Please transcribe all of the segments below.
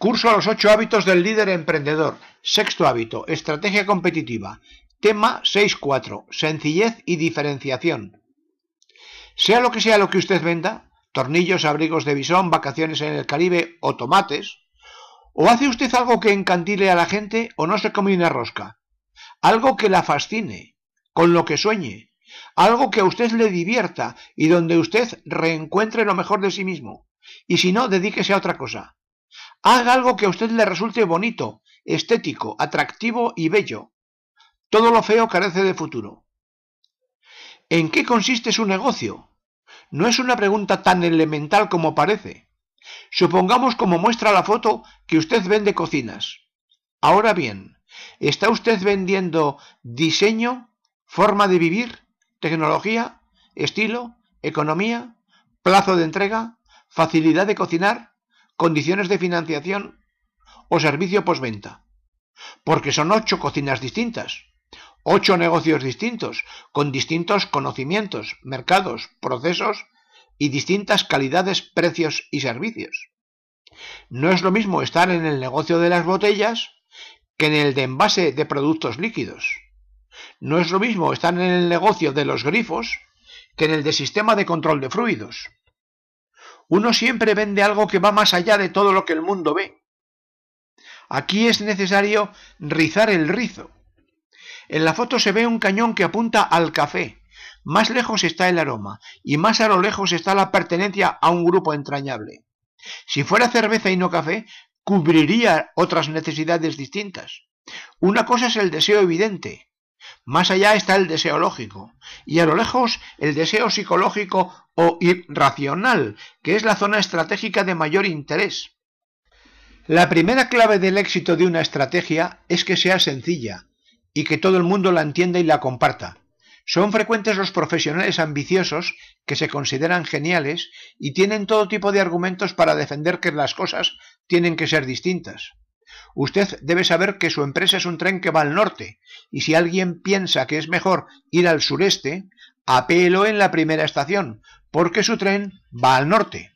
Curso Los ocho hábitos del líder emprendedor. Sexto hábito, estrategia competitiva. Tema 6.4, sencillez y diferenciación. Sea lo que sea lo que usted venda, tornillos, abrigos de bisón, vacaciones en el Caribe o tomates, o hace usted algo que encantile a la gente o no se come una rosca, algo que la fascine, con lo que sueñe, algo que a usted le divierta y donde usted reencuentre lo mejor de sí mismo, y si no, dedíquese a otra cosa. Haga algo que a usted le resulte bonito, estético, atractivo y bello. Todo lo feo carece de futuro. ¿En qué consiste su negocio? No es una pregunta tan elemental como parece. Supongamos como muestra la foto que usted vende cocinas. Ahora bien, ¿está usted vendiendo diseño, forma de vivir, tecnología, estilo, economía, plazo de entrega, facilidad de cocinar, condiciones de financiación o servicio postventa? Porque son ocho cocinas distintas ocho negocios distintos, con distintos conocimientos, mercados, procesos y distintas calidades, precios y servicios. No es lo mismo estar en el negocio de las botellas que en el de envase de productos líquidos. No es lo mismo estar en el negocio de los grifos que en el de sistema de control de fluidos. Uno siempre vende algo que va más allá de todo lo que el mundo ve. Aquí es necesario rizar el rizo en la foto se ve un cañón que apunta al café. Más lejos está el aroma y más a lo lejos está la pertenencia a un grupo entrañable. Si fuera cerveza y no café, cubriría otras necesidades distintas. Una cosa es el deseo evidente, más allá está el deseo lógico, y a lo lejos el deseo psicológico o irracional, que es la zona estratégica de mayor interés. La primera clave del éxito de una estrategia es que sea sencilla, y que todo el mundo la entienda y la comparta. Son frecuentes los profesionales ambiciosos que se consideran geniales y tienen todo tipo de argumentos para defender que las cosas tienen que ser distintas. Usted debe saber que su empresa es un tren que va al norte, y si alguien piensa que es mejor ir al sureste, apelo en la primera estación, porque su tren va al norte.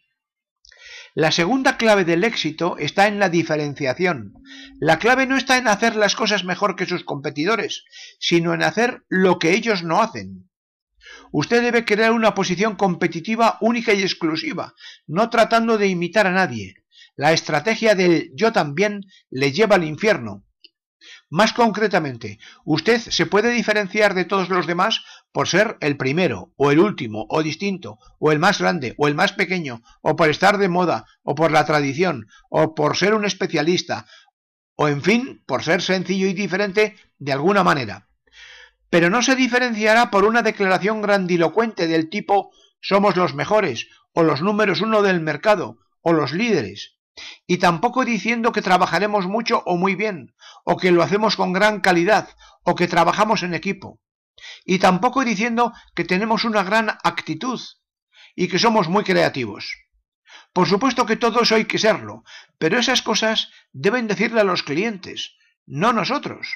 La segunda clave del éxito está en la diferenciación. La clave no está en hacer las cosas mejor que sus competidores, sino en hacer lo que ellos no hacen. Usted debe crear una posición competitiva única y exclusiva, no tratando de imitar a nadie. La estrategia del yo también le lleva al infierno, más concretamente, usted se puede diferenciar de todos los demás por ser el primero, o el último, o distinto, o el más grande, o el más pequeño, o por estar de moda, o por la tradición, o por ser un especialista, o en fin, por ser sencillo y diferente de alguna manera. Pero no se diferenciará por una declaración grandilocuente del tipo somos los mejores, o los números uno del mercado, o los líderes, y tampoco diciendo que trabajaremos mucho o muy bien, o que lo hacemos con gran calidad, o que trabajamos en equipo. Y tampoco diciendo que tenemos una gran actitud y que somos muy creativos. Por supuesto que todo eso hay que serlo, pero esas cosas deben decirle a los clientes, no nosotros.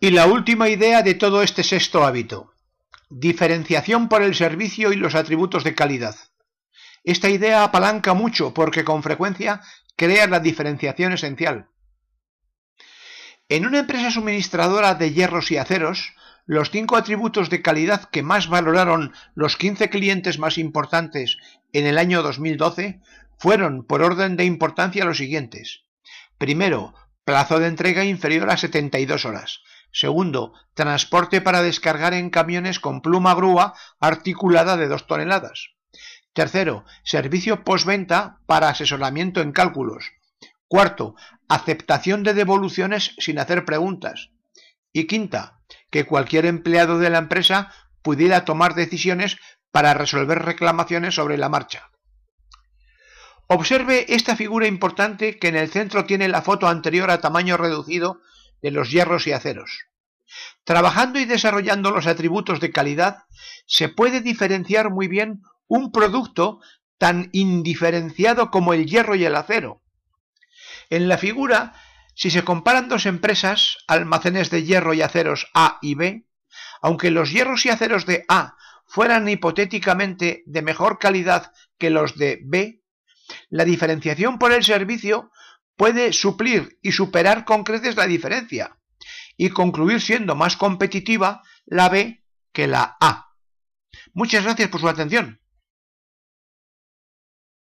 Y la última idea de todo este sexto hábito. Diferenciación por el servicio y los atributos de calidad. Esta idea apalanca mucho porque con frecuencia crea la diferenciación esencial. En una empresa suministradora de hierros y aceros, los cinco atributos de calidad que más valoraron los 15 clientes más importantes en el año 2012 fueron, por orden de importancia, los siguientes. Primero, plazo de entrega inferior a 72 horas. Segundo, transporte para descargar en camiones con pluma grúa articulada de 2 toneladas. Tercero, servicio postventa para asesoramiento en cálculos. Cuarto, aceptación de devoluciones sin hacer preguntas. Y quinta, que cualquier empleado de la empresa pudiera tomar decisiones para resolver reclamaciones sobre la marcha. Observe esta figura importante que en el centro tiene la foto anterior a tamaño reducido de los hierros y aceros. Trabajando y desarrollando los atributos de calidad, se puede diferenciar muy bien un producto tan indiferenciado como el hierro y el acero. En la figura, si se comparan dos empresas, almacenes de hierro y aceros A y B, aunque los hierros y aceros de A fueran hipotéticamente de mejor calidad que los de B, la diferenciación por el servicio puede suplir y superar con creces la diferencia y concluir siendo más competitiva la B que la A. Muchas gracias por su atención.